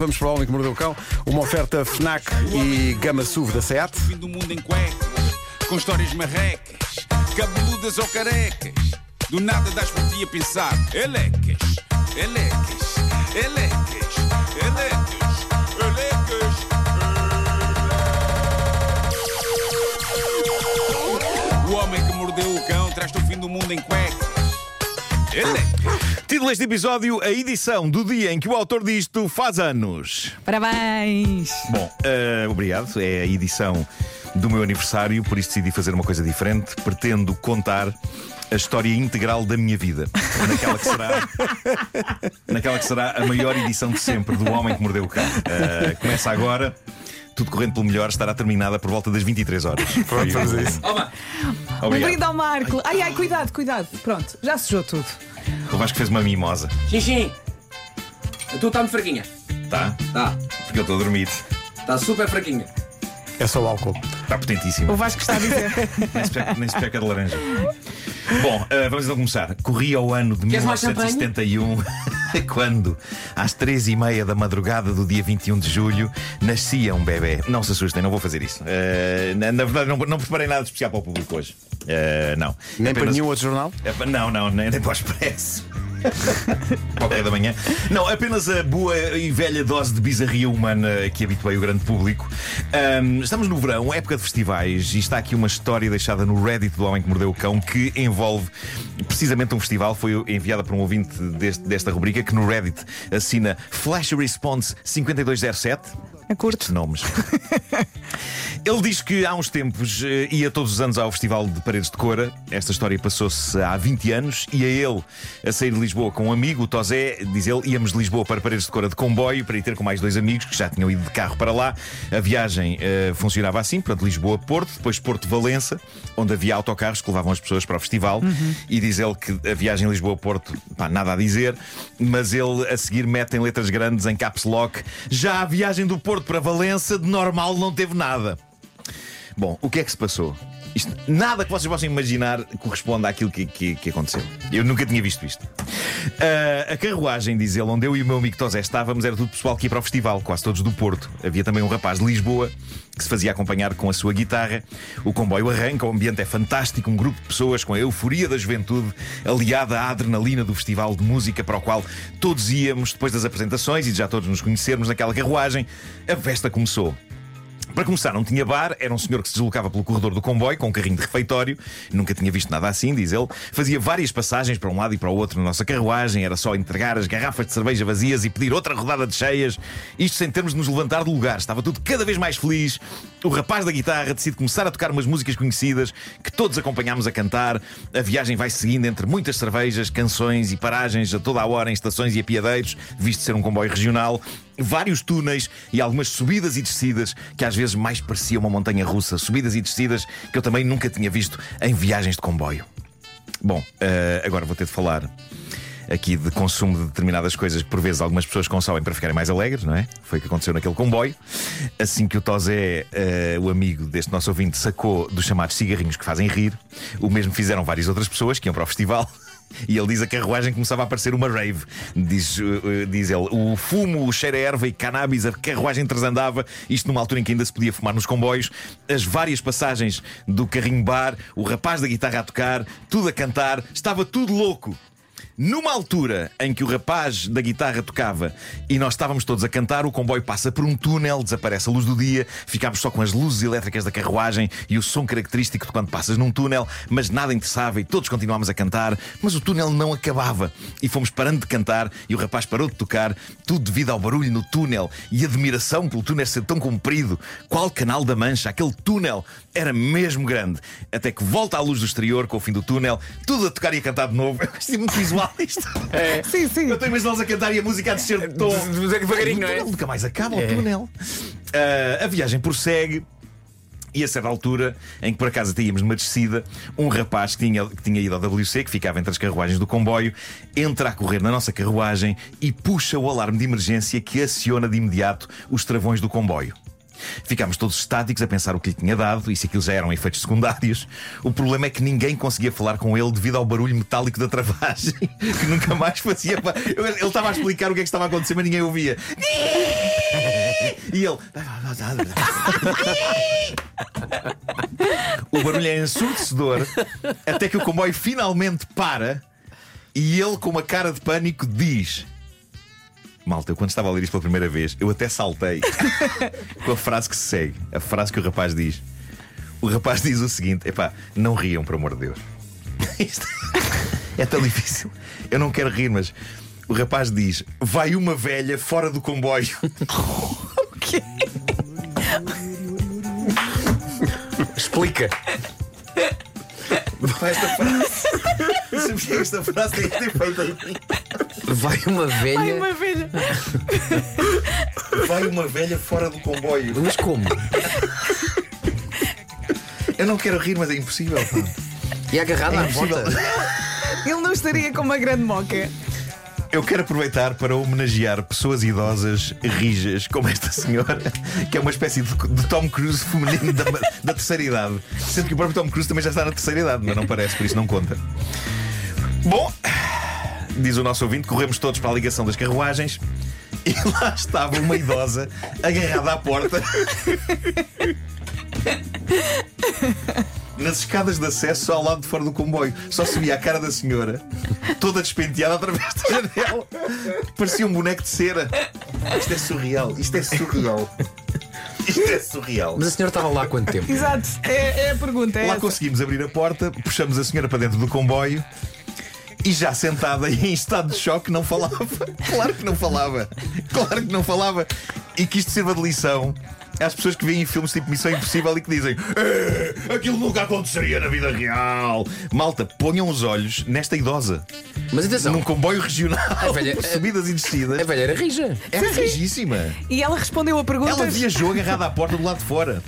Vamos para o Homem que Mordeu o Cão, uma oferta FNAC e Gama SUV da SEAT. Fim do mundo em cuecas, com histórias marrecas, cabeludas ou carecas. Do nada das por ti a pensar, elecas, elecas, elecas, elecas, elecas. O homem que mordeu o cão traz-te o fim do mundo em cuecas. Título deste episódio: A edição do dia em que o autor disto faz anos. Parabéns! Bom, eh, obrigado. É a edição do meu aniversário, por isso decidi fazer uma coisa diferente. Pretendo contar a história integral da minha vida. Naquela que será, naquela que será a maior edição de sempre do Homem que Mordeu o Cão. Eh, começa agora. Tudo correndo pelo melhor, estará terminada por volta das 23 horas. Pronto, vamos a isso. Um brinde ao Marco! Ai, ai, cuidado, cuidado. Pronto, já sujou tudo. O Vasco fez uma mimosa. Sim, sim. A tua está muito fraquinha. Tá? Tá. Porque eu estou a dormir. Está super fraquinha. É só o álcool. Está potentíssimo. O Vasco está a dizer. Nem se peca- de laranja. Bom, eh, vamos então começar. Corria o ano de Queres mais 1971, quando, às três e meia da madrugada do dia 21 de julho, nascia um bebê. Não se assustem, não vou fazer isso. Eh, na, na verdade, não, não preparei nada especial para o público hoje. Eh, não. Nem para Apenas- nenhum outro jornal? é Não, não, nem, nem para o expresso. Café da manhã. Não, apenas a boa e velha dose de bizarria humana que habituei o grande público. Ahm, estamos no verão, época de festivais, e está aqui uma história deixada no Reddit do Homem que Mordeu o Cão que envolve precisamente um festival. Foi enviada por um ouvinte deste- desta rubrica que no Reddit assina Flash Response 5207 É curto. nomes. Ele diz que há uns tempos eh, ia todos os anos ao Festival de Paredes de Cora. Esta história passou-se há 20 anos. E a ele a sair de Lisboa com um amigo, o Tosé, diz ele, íamos de Lisboa para Paredes de Cora de comboio para ir ter com mais dois amigos que já tinham ido de carro para lá. A viagem eh, funcionava assim: portanto, Lisboa-Porto, depois Porto-Valença, onde havia autocarros que levavam as pessoas para o festival. E diz ele que a viagem Lisboa-Porto, pá, nada a dizer, mas ele a seguir mete em letras grandes em caps lock. Já a viagem do Porto para Valença, de normal, não teve nada. Bom, o que é que se passou? Isto, nada que vocês possam imaginar corresponde àquilo que, que- que aconteceu. Eu nunca tinha visto isto. Ah, a carruagem, diz ele, onde eu e o meu amigo Tosé estávamos, era tudo pessoal que ia para o festival, quase todos do Porto. Havia também um rapaz de Lisboa que se fazia acompanhar com a sua guitarra. O comboio arranca, o ambiente é fantástico, um grupo de pessoas com a euforia da juventude, aliada à adrenalina do festival de música para o qual todos íamos depois das apresentações e de já todos nos conhecermos naquela carruagem. A festa começou. Para começar, não tinha bar, era um senhor que se deslocava pelo corredor do comboio com um carrinho de refeitório, nunca tinha visto nada assim, diz ele. Fazia várias passagens para um lado e para o outro na nossa carruagem, era só entregar as garrafas de cerveja vazias e pedir outra rodada de cheias, isto sem termos de nos levantar do lugar. Estava tudo cada vez mais feliz. O rapaz da guitarra decide começar a tocar umas músicas conhecidas que todos acompanhámos a cantar. A viagem vai seguindo entre muitas cervejas, canções e paragens a toda a hora em estações e apiadeiros, visto ser um comboio regional vários túneis e algumas subidas e descidas que às vezes mais parecia uma montanha russa. Subidas e descidas que eu também nunca tinha visto em viagens de comboio. Bom, eh, agora vou ter de falar aqui de consumo de determinadas coisas que por vezes algumas pessoas consomem para ficarem mais alegres, não é? Foi o que aconteceu naquele comboio. Assim que o Tosé, eh, o amigo deste nosso ouvinte, sacou dos chamados cigarrinhos que fazem rir, o mesmo fizeram várias outras pessoas que iam para o festival. E ele diz a carruagem começava a parecer uma rave. Diz, uh, uh, diz ele: o fumo, o cheiro a erva e cannabis, a carruagem transandava. Isto numa altura em que ainda se podia fumar nos comboios. As várias passagens do carrinho bar, o rapaz da guitarra a tocar, tudo a cantar, estava tudo louco. Numa altura em que o rapaz da guitarra tocava e nós estávamos todos a cantar, o comboio passa por um túnel, desaparece a luz do dia, ficámos só com as luzes elétricas da carruagem e o som característico de quando passas num túnel, mas nada interessava e todos continuámos a cantar, mas o túnel não acabava e fomos parando de cantar e o rapaz parou de tocar, tudo devido ao barulho no túnel e admiração pelo túnel ser tão comprido. Qual canal da Mancha? Aquele túnel era mesmo grande. Até que volta à luz do exterior com o fim do túnel, tudo a tocar e a cantar de novo. Eu muito visual isto. Sim, sim. Eu estou a imaginá-los a cantar e a música a descer de tom. Devagarinho, não é? Nunca mais acaba o túnel. Ah, a viagem prossegue. E a certa altura, em que por acaso até íamos numa descida, um rapaz que tinha, que tinha ido ao WC, que ficava entre as carruagens do comboio, entra a correr na nossa carruagem e puxa o alarme de emergência que aciona de imediato os travões do comboio. Ficámos todos estáticos a pensar o que lhe tinha dado e se aquilo já eram efeitos secundários. O problema é que ninguém conseguia falar com ele devido ao barulho metálico da travagem, que nunca mais fazia. Ele estava a explicar o que é que estava a acontecer, mas ninguém ouvia. E ele. O barulho é ensurdecedor até que o comboio finalmente para e ele, com uma cara de pânico, diz. Malta, eu quando estava a ler isto pela primeira vez, eu até saltei com a frase que se segue. A frase que o rapaz diz. O rapaz diz o seguinte: epá, não riam, por amor de Deus. Isto é tão difícil. Eu não quero rir, mas o rapaz diz: vai uma velha fora do comboio. Explica. Epá, Esta frase. Que esta frase tem este efeito em mim? Vai uma velha. uma velha. Vai uma velha fora do comboio. Mas como? Eu não quero rir, mas é impossível. pá. E agarrada É à impossível. porta. Ele não estaria com uma grande moca. Eu quero aproveitar para homenagear pessoas idosas rijas como esta senhora, que é uma espécie de, de Tom Cruise feminino da, da terceira idade. Sendo que o próprio Tom Cruise também já está na terceira idade, mas não parece, por isso não conta. Bom, diz o nosso ouvinte, corremos todos para a ligação das carruagens e lá estava uma idosa agarrada à porta. Nas escadas de acesso ao lado de fora do comboio, só se via a cara da senhora, toda despenteada através da janela. Parecia um boneco de cera. Isto é surreal, isto é surreal. Isto é surreal. Mas a senhora estava lá há quanto tempo? Exato, é, é a pergunta. É Lá essa. conseguimos abrir a porta, puxamos a senhora para dentro do comboio e já sentada e em estado de choque não falava. Claro que não falava. Claro que não falava. E que isto sirva de lição. Às pessoas que veem filmes tipo Missão Impossível e que dizem "Eh, aquilo nunca aconteceria na vida real. Malta, ponham os olhos nesta idosa. Mas atenção, Num comboio regional, A velha- por subidas e descidas. a velha era rija. Era rijíssima. E ela respondeu a perguntas. Ela viajou agarrada à porta do lado de fora.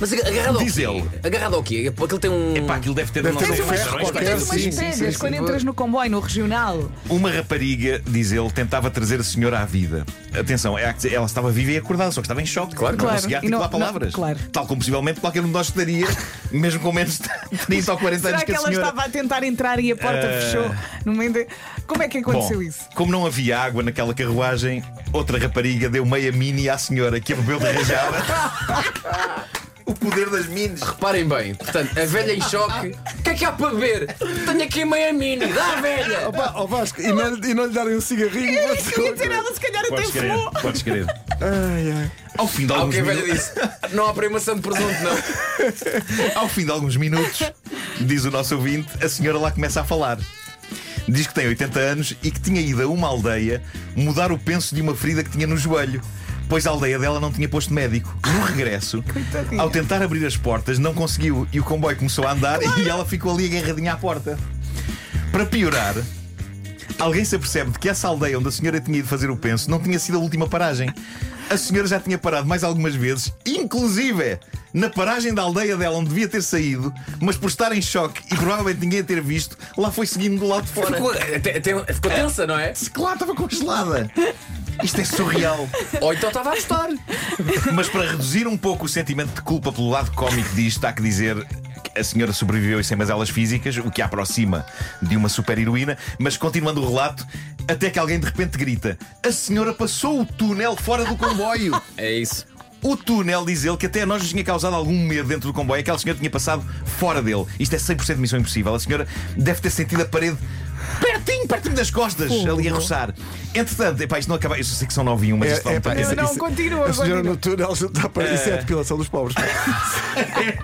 Mas aga- agarrado ao Diz quê? ele. Agarrado ao quê? Aquilo tem um. Epá, aquilo deve ter Deve não ter sei um quantos ferro qualquer, quantas Tens umas sim, sim, pegas sim, quando sim. entras no comboio, no regional. Uma rapariga, diz ele, tentava trazer a senhora à vida. Atenção, é que ela estava viva e acordada, só que estava em choque. Claro, não claro. conseguia E não- articular palavras. não- claro. Tal como possivelmente qualquer um de nós estaria, mesmo com menos de 30 ou 40 Será anos que que a ela senhora. estava a tentar entrar e a porta Eh, fechou? No meio de... Como é que aconteceu Bom, isso? como não havia água naquela carruagem, outra rapariga deu meia mini à senhora que a bebeu de rajada. o poder das minis. Reparem bem, portanto, a velha em choque. O que é que há para beber? Tenho aqui meia mini, dá a velha! Opa, ó Vasco, e não, e não lhe darem um cigarrinho. Eu pode ser ia uma dizer, ela se calhar até Podes querer, fumou. podes querer. Ai, ai. Ao fim de Ah, o alguns que a velha minutos. disse? Não há primação de presunto, não. Ao fim de alguns minutos, diz o nosso ouvinte, a senhora lá começa a falar. Diz que tem 80 anos e que tinha ido a uma aldeia mudar o penso de uma ferida que tinha no joelho. Pois a aldeia dela não tinha posto médico. No regresso, Coitadinha. ao tentar abrir as portas, não conseguiu e o comboio começou a andar e ela ficou ali agarradinha à porta. Para piorar, alguém se apercebe de que essa aldeia onde a senhora tinha ido fazer o penso não tinha sido a última paragem. A senhora já tinha parado mais algumas vezes, inclusive na paragem da aldeia dela onde devia ter saído, mas por estar em choque e provavelmente ninguém a ter visto, lá foi seguindo do lado de fora. Ficou, até- até- ficou tensa, não é? Claro, estava congelada. Isto é surreal. Ou então estava a gostar. Mas para reduzir um pouco o sentimento de culpa pelo lado cómico disto, há que dizer que a senhora sobreviveu e sem mazelas físicas, o que a aproxima de uma super-heroína. Mas continuando o relato, até que alguém de repente grita: A senhora passou o túnel fora do comboio. É isso. O túnel, diz ele, que até a nós nos tinha causado algum medo dentro do comboio. Aquela senhora tinha passado fora dele. Isto é 100% de missão impossível. A senhora deve ter sentido a parede pertinho, pertinho das costas, ali a roçar. Entretanto, epá, isto não acaba. Eu sei que são 9 e 1, mas É, isto não é, pá, tem- isso- Não, isso- continua, A senhora continua. no túnel já está para. Isso é a depilação dos pobres.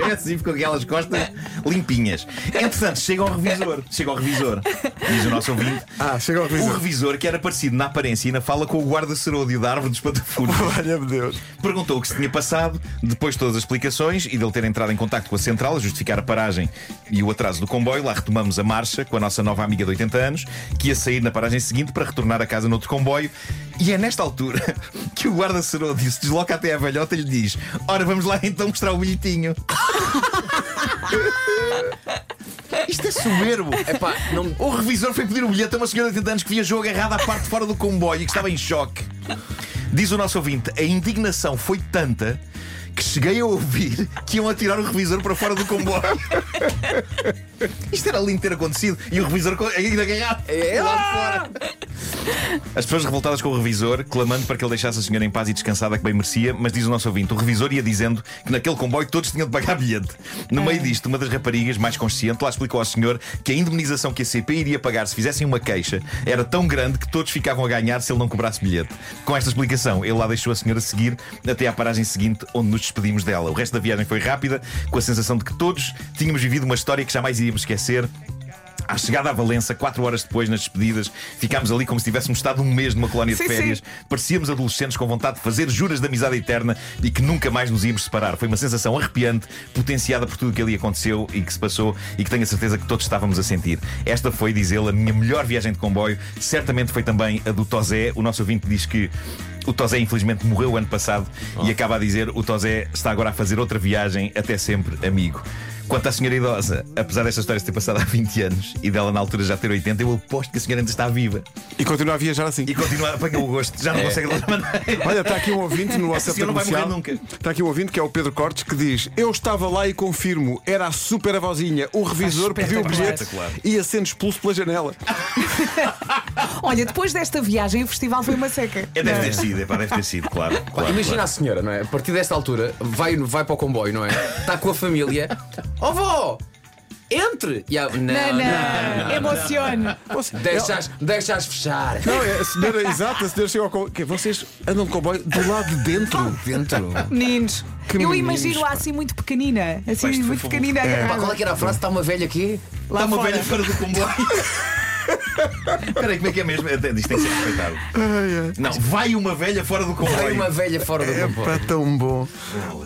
É assim, com aquelas costas limpinhas. Entretanto, chega ao revisor. Chega ao revisor. Diz o nosso ouvinte. Ah, chega ao O revisor. revisor, que era parecido na aparência e na fala com o guarda-seródio da árvore dos patafuros. Olha-me Deus. Perguntou o que se tinha passado, depois de todas as explicações e dele ter entrado em contacto com a central a justificar a paragem e o atraso do comboio. Lá retomamos a marcha com a nossa nova amiga de 80 anos, que ia sair na paragem seguinte para retornar a casa noutro comboio. E é nesta altura que o guarda-seródio se desloca até à velhota e lhe diz: Ora, vamos lá então mostrar o bilhetinho. Isto é soberbo. Epá, não. O revisor foi pedir o bilhete a uma senhora de 80 anos que viajou agarrada à parte de fora do comboio e que estava em choque. Diz o nosso ouvinte: a indignação foi tanta que cheguei a ouvir que iam atirar o revisor para fora do comboio. Isto era lindo ter acontecido e o revisor ainda ganhado. É lá de fora. As pessoas revoltadas com o revisor, clamando para que ele deixasse a senhora em paz e descansada, que bem merecia, mas diz o nosso ouvinte: o revisor ia dizendo que naquele comboio todos tinham de pagar bilhete. No meio disto, uma das raparigas, mais consciente, lá explicou ao senhor que a indemnização que a CP iria pagar se fizessem uma queixa era tão grande que todos ficavam a ganhar se ele não cobrasse bilhete. Com esta explicação, ele lá deixou a senhora seguir até à paragem seguinte, onde nos despedimos dela. O resto da viagem foi rápida, com a sensação de que todos tínhamos vivido uma história que jamais iríamos esquecer. À chegada a Valença, quatro horas depois, nas despedidas, ficámos ali como se tivéssemos estado um mês numa colónia Sim, de férias. Parecíamos adolescentes com vontade de fazer juras de amizade eterna e que nunca mais nos íamos separar. Foi uma sensação arrepiante, potenciada por tudo o que ali aconteceu e que se passou e que tenho a certeza que todos estávamos a sentir. Esta foi, diz ele, a minha melhor viagem de comboio. Certamente foi também a do Tozé. O nosso ouvinte diz que. O Tozé, infelizmente, morreu ano passado e acaba a dizer: o Tozé está agora a fazer outra viagem, até sempre, amigo. Quanto à senhora idosa, apesar desta história se ter passado há 20 anos e dela na altura já ter 80, eu aposto que a senhora ainda está viva E continua a viajar assim. e continua a apanhar o gosto. Já não consegue de outra maneira. Olha, está aqui um ouvinte no WhatsApp senhora da não vai comercial. morrer nunca. Está aqui um ouvinte que é o Pedro Cortes que diz: Eu estava lá e confirmo, era a super avózinha. O revisor pediu o bilhete e ia sendo expulso pela janela. Olha, depois desta viagem, o festival foi uma seca. É, deve ter sido, é, pá, deve ter sido, claro. Claro, Imagina claro. a senhora, não é? A partir desta altura, vai, vai para o comboio, não é? Está com a família. Ó vó! Entre! E a... Não, Não, não, emocione. Deixas, deixas fechar. Não, é a senhora, exato, a senhora chegou ao comboio. Que Vocês andam de comboio do lado de dentro. Dentro. Meninos, Que eu meninos, imagino-a assim muito pequenina. Assim, Pá, muito pequenina. Pá, agarrada. qual é que era a frase? Está uma velha aqui? Lá Está uma fora. velha fora do comboio. Espera aí, como é que é mesmo? Isto tem que ser respeitado. Não, vai uma velha fora do Vai comboio. uma velha fora do É comboio. pá, tão bom.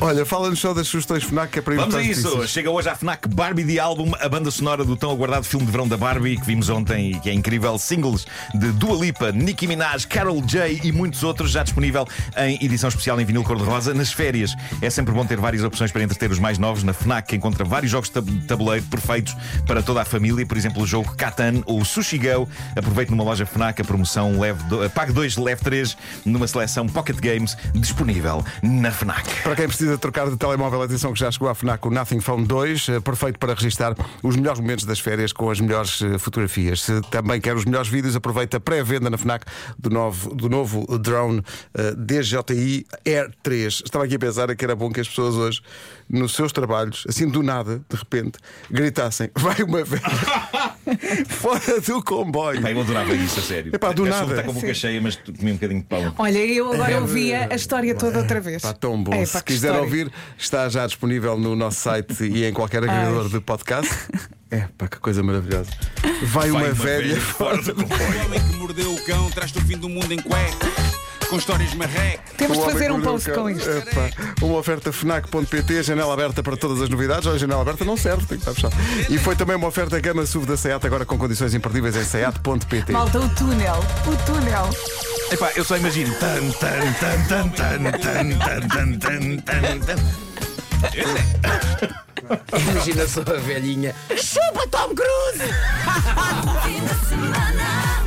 Olha, fala-nos só das sugestões FNAC que é para Vamos a evitar isso! notícias. Chega hoje à FNAC Barbie de álbum, a banda sonora do tão aguardado filme de verão da Barbie que vimos ontem e que é incrível. Singles de Dua Lipa, Nicki Minaj, Carol J e muitos outros, já disponível em edição especial em vinil cor-de-rosa. Nas férias é sempre bom ter várias opções para entreter os mais novos. Na FNAC encontra vários jogos de tab- tabuleiro perfeitos para toda a família, por exemplo, o jogo Catan ou Sushi Go. Aproveite numa loja FNAC a promoção leve do... Pague 2, leve 3 numa seleção Pocket Games disponível na FNAC. Para quem precisa trocar de telemóvel, atenção que já chegou à FNAC o Nothing Phone 2, eh, perfeito para registar os melhores momentos das férias com as melhores eh, fotografias. Se também quer os melhores vídeos, aproveita a pré-venda na FNAC do novo, do novo drone eh, DJI Air 3. Estava aqui a pensar que era bom que as pessoas hoje, nos seus trabalhos, assim do nada, de repente, gritassem: vai uma velha fora do comboio. Pá, eu adorava isso, a sério. Epá, do Eu nada. Está com a boca cheia, mas comi um bocadinho de pão. Olha, eu agora ouvia a história toda outra vez. Está tão bom. É, Se quiser história. ouvir, está já disponível no nosso site e em qualquer agregador de podcast. É, pá, que coisa maravilhosa. Vai, uma, Vai velha. fora do comboio. O homem que mordeu o cão traz-te o fim do mundo em cuecas. Com histórias marrecas. Temos O de fazer um post com isto. Epá, uma oferta FNAC.pt, janela aberta para todas as novidades. Olha, janela aberta não serve, tem que estar fechado. E foi também uma oferta Gama SUV da SEAT, agora com condições imperdíveis em SEAT.pt. Malta, o túnel. O túnel. Epá, eu só imagino. Tan, tan, tan, tan, tan, tan, tan, tan, tan, tan, tan. Imagina só a velhinha. Chupa Tom Cruise! Fim de semana.